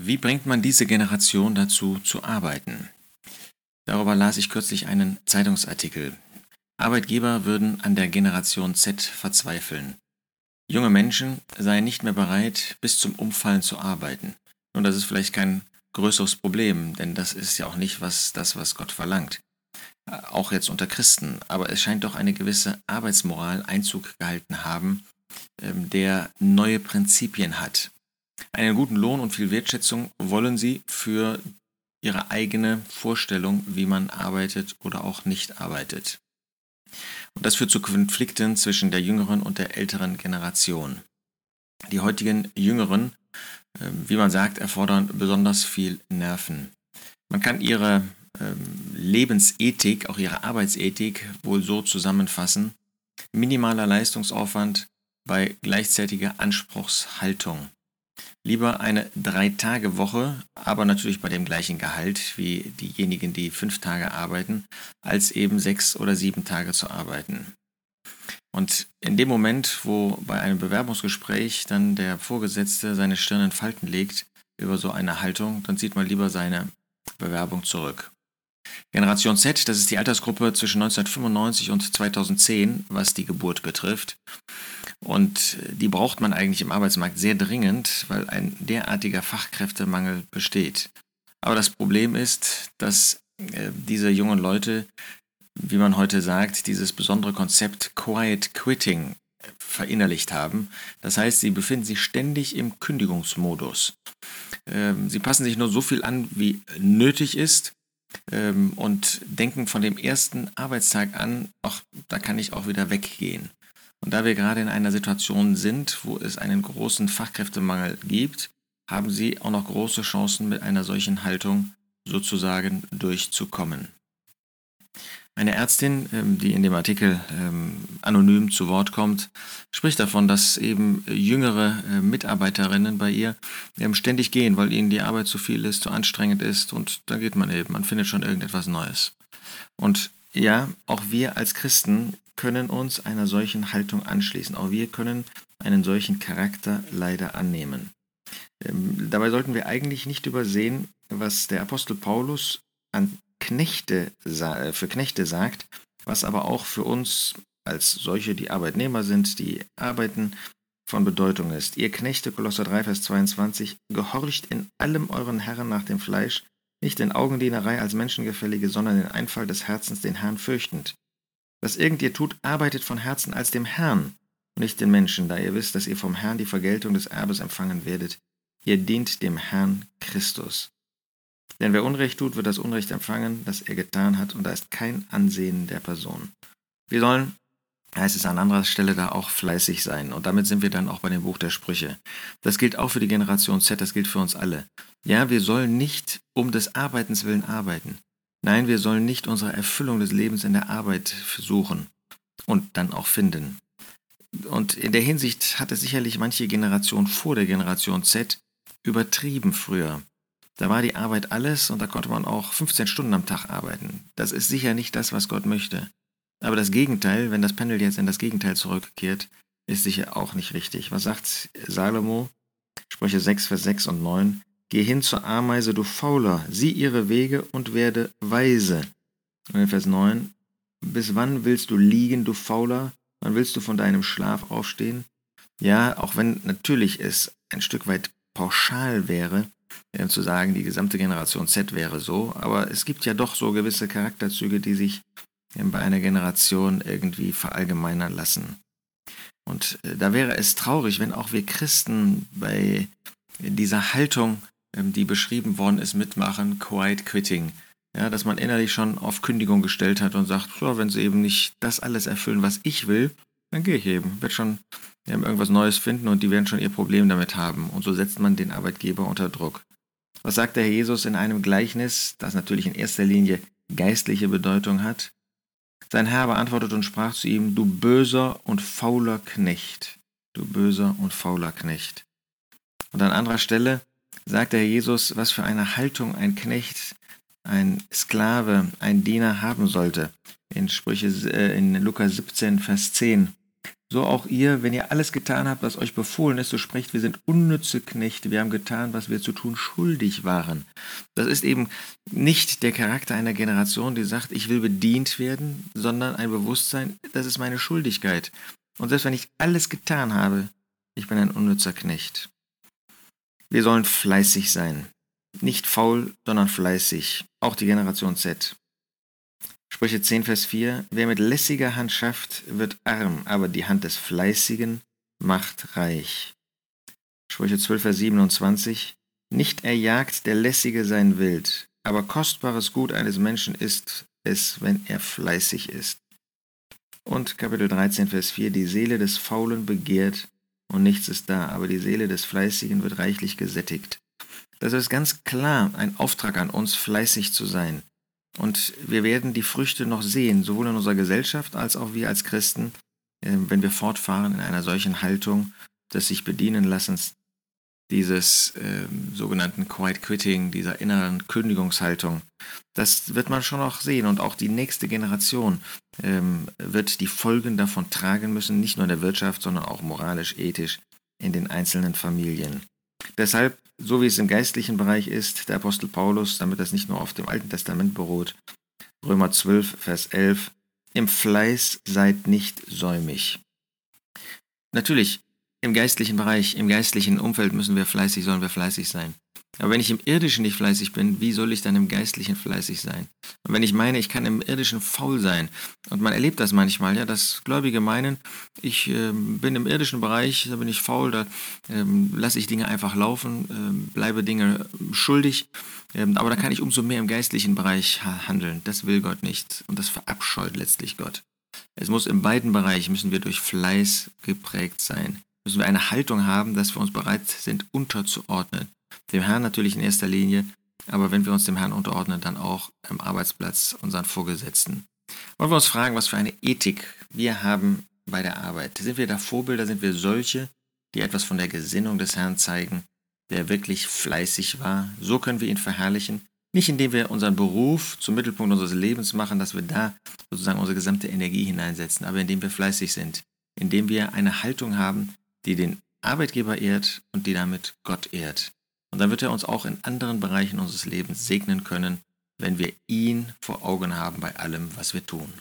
Wie bringt man diese Generation dazu zu arbeiten? Darüber las ich kürzlich einen Zeitungsartikel. Arbeitgeber würden an der Generation Z verzweifeln. Junge Menschen seien nicht mehr bereit, bis zum Umfallen zu arbeiten. Nun, das ist vielleicht kein größeres Problem, denn das ist ja auch nicht was, das, was Gott verlangt. Auch jetzt unter Christen. Aber es scheint doch eine gewisse Arbeitsmoral Einzug gehalten haben, ähm, der neue Prinzipien hat. Einen guten Lohn und viel Wertschätzung wollen sie für ihre eigene Vorstellung, wie man arbeitet oder auch nicht arbeitet. Und das führt zu Konflikten zwischen der jüngeren und der älteren Generation. Die heutigen Jüngeren, ähm, wie man sagt, erfordern besonders viel Nerven. Man kann ihre ähm, Lebensethik, auch ihre Arbeitsethik wohl so zusammenfassen. Minimaler Leistungsaufwand bei gleichzeitiger Anspruchshaltung. Lieber eine Drei-Tage-Woche, aber natürlich bei dem gleichen Gehalt wie diejenigen, die fünf Tage arbeiten, als eben sechs oder sieben Tage zu arbeiten. Und in dem Moment, wo bei einem Bewerbungsgespräch dann der Vorgesetzte seine Stirn in Falten legt über so eine Haltung, dann zieht man lieber seine Bewerbung zurück. Generation Z, das ist die Altersgruppe zwischen 1995 und 2010, was die Geburt betrifft. Und die braucht man eigentlich im Arbeitsmarkt sehr dringend, weil ein derartiger Fachkräftemangel besteht. Aber das Problem ist, dass äh, diese jungen Leute, wie man heute sagt, dieses besondere Konzept Quiet Quitting verinnerlicht haben. Das heißt, sie befinden sich ständig im Kündigungsmodus. Ähm, sie passen sich nur so viel an, wie nötig ist ähm, und denken von dem ersten Arbeitstag an, ach, da kann ich auch wieder weggehen. Und da wir gerade in einer Situation sind, wo es einen großen Fachkräftemangel gibt, haben Sie auch noch große Chancen mit einer solchen Haltung sozusagen durchzukommen. Eine Ärztin, ähm, die in dem Artikel ähm, anonym zu Wort kommt, spricht davon, dass eben jüngere äh, Mitarbeiterinnen bei ihr ähm, ständig gehen, weil ihnen die Arbeit zu viel ist, zu anstrengend ist und da geht man eben, man findet schon irgendetwas Neues. Und ja, auch wir als Christen können uns einer solchen Haltung anschließen. Auch wir können einen solchen Charakter leider annehmen. Dabei sollten wir eigentlich nicht übersehen, was der Apostel Paulus an Knechte, äh, für Knechte sagt, was aber auch für uns als solche, die Arbeitnehmer sind, die arbeiten, von Bedeutung ist. Ihr Knechte, Kolosser 3, Vers 22, gehorcht in allem euren Herren nach dem Fleisch, nicht in Augendienerei als Menschengefällige, sondern in Einfall des Herzens den Herrn fürchtend. Was irgend ihr tut, arbeitet von Herzen als dem Herrn, nicht den Menschen, da ihr wisst, dass ihr vom Herrn die Vergeltung des Erbes empfangen werdet. Ihr dient dem Herrn Christus. Denn wer Unrecht tut, wird das Unrecht empfangen, das er getan hat, und da ist kein Ansehen der Person. Wir sollen, heißt es an anderer Stelle, da auch fleißig sein. Und damit sind wir dann auch bei dem Buch der Sprüche. Das gilt auch für die Generation Z, das gilt für uns alle. Ja, wir sollen nicht um des Arbeitens willen arbeiten. Nein, wir sollen nicht unsere Erfüllung des Lebens in der Arbeit suchen und dann auch finden. Und in der Hinsicht hatte sicherlich manche Generation vor der Generation Z übertrieben früher. Da war die Arbeit alles und da konnte man auch 15 Stunden am Tag arbeiten. Das ist sicher nicht das, was Gott möchte. Aber das Gegenteil, wenn das Pendel jetzt in das Gegenteil zurückkehrt, ist sicher auch nicht richtig. Was sagt Salomo? Sprüche 6, Vers 6 und 9. Geh hin zur Ameise, du Fauler, sieh ihre Wege und werde weise. Und in Vers 9. Bis wann willst du liegen, du Fauler? Wann willst du von deinem Schlaf aufstehen? Ja, auch wenn natürlich es ein Stück weit pauschal wäre, zu sagen, die gesamte Generation Z wäre so, aber es gibt ja doch so gewisse Charakterzüge, die sich bei einer Generation irgendwie verallgemeinern lassen. Und äh, da wäre es traurig, wenn auch wir Christen bei dieser Haltung, ähm, die beschrieben worden ist, mitmachen, quiet quitting. Ja, dass man innerlich schon auf Kündigung gestellt hat und sagt, so, wenn sie eben nicht das alles erfüllen, was ich will, dann gehe ich eben. Wird schon irgendwas Neues finden und die werden schon ihr Problem damit haben. Und so setzt man den Arbeitgeber unter Druck. Was sagt der Herr Jesus in einem Gleichnis, das natürlich in erster Linie geistliche Bedeutung hat? Sein Herr beantwortet und sprach zu ihm, du böser und fauler Knecht, du böser und fauler Knecht. Und an anderer Stelle sagt der Herr Jesus, was für eine Haltung ein Knecht, ein Sklave, ein Diener haben sollte. In Sprüche, äh, in Lukas 17, Vers 10. so auch ihr, wenn ihr alles getan habt, was euch befohlen ist, so sprecht, wir sind unnütze Knechte, wir haben getan, was wir zu tun schuldig waren. Das ist eben nicht der Charakter einer Generation, die sagt, ich will bedient werden, sondern ein Bewusstsein, das ist meine Schuldigkeit. Und selbst wenn ich alles getan habe, ich bin ein unnützer Knecht. Wir sollen fleißig sein. Nicht faul, sondern fleißig. Auch die Generation Z. Sprüche 10, Vers 4. Wer mit lässiger Hand schafft, wird arm, aber die Hand des Fleißigen macht reich. Sprüche 12, Vers 27. Nicht erjagt der Lässige sein Wild, aber kostbares Gut eines Menschen ist es, wenn er fleißig ist. Und Kapitel 13, Vers 4. Die Seele des Faulen begehrt und nichts ist da, aber die Seele des Fleißigen wird reichlich gesättigt. Das ist ganz klar ein Auftrag an uns, fleißig zu sein. Und wir werden die Früchte noch sehen, sowohl in unserer Gesellschaft als auch wir als Christen, ähm, wenn wir fortfahren in einer solchen Haltung des sich bedienen lassens, dieses äh, sogenannten Quiet Quitting, dieser inneren Kündigungshaltung. Das wird man schon noch sehen und auch die nächste Generation ähm, wird die Folgen davon tragen müssen, nicht nur in der Wirtschaft, sondern auch moralisch, ethisch in den einzelnen Familien. Deshalb, so wie es im geistlichen Bereich ist, der Apostel Paulus, damit das nicht nur auf dem Alten Testament beruht, Römer 12, Vers 11, im Fleiß seid nicht säumig. Natürlich, im geistlichen Bereich, im geistlichen Umfeld müssen wir fleißig, sollen wir fleißig sein. Aber wenn ich im Irdischen nicht fleißig bin, wie soll ich dann im Geistlichen fleißig sein? Und wenn ich meine, ich kann im Irdischen faul sein, und man erlebt das manchmal, ja, dass Gläubige meinen, ich äh, bin im irdischen Bereich, da bin ich faul, da äh, lasse ich Dinge einfach laufen, äh, bleibe Dinge schuldig, ähm, aber da kann ich umso mehr im geistlichen Bereich handeln. Das will Gott nicht und das verabscheut letztlich Gott. Es muss in beiden Bereichen, müssen wir durch Fleiß geprägt sein. Müssen wir eine Haltung haben, dass wir uns bereit sind, unterzuordnen dem Herrn natürlich in erster Linie, aber wenn wir uns dem Herrn unterordnen, dann auch am Arbeitsplatz unseren Vorgesetzten. Wollen wir uns fragen, was für eine Ethik wir haben bei der Arbeit? Sind wir da Vorbilder? Sind wir solche, die etwas von der Gesinnung des Herrn zeigen, der wirklich fleißig war? So können wir ihn verherrlichen. Nicht indem wir unseren Beruf zum Mittelpunkt unseres Lebens machen, dass wir da sozusagen unsere gesamte Energie hineinsetzen, aber indem wir fleißig sind, indem wir eine Haltung haben, die den Arbeitgeber ehrt und die damit Gott ehrt. Und dann wird er uns auch in anderen Bereichen unseres Lebens segnen können, wenn wir ihn vor Augen haben bei allem, was wir tun.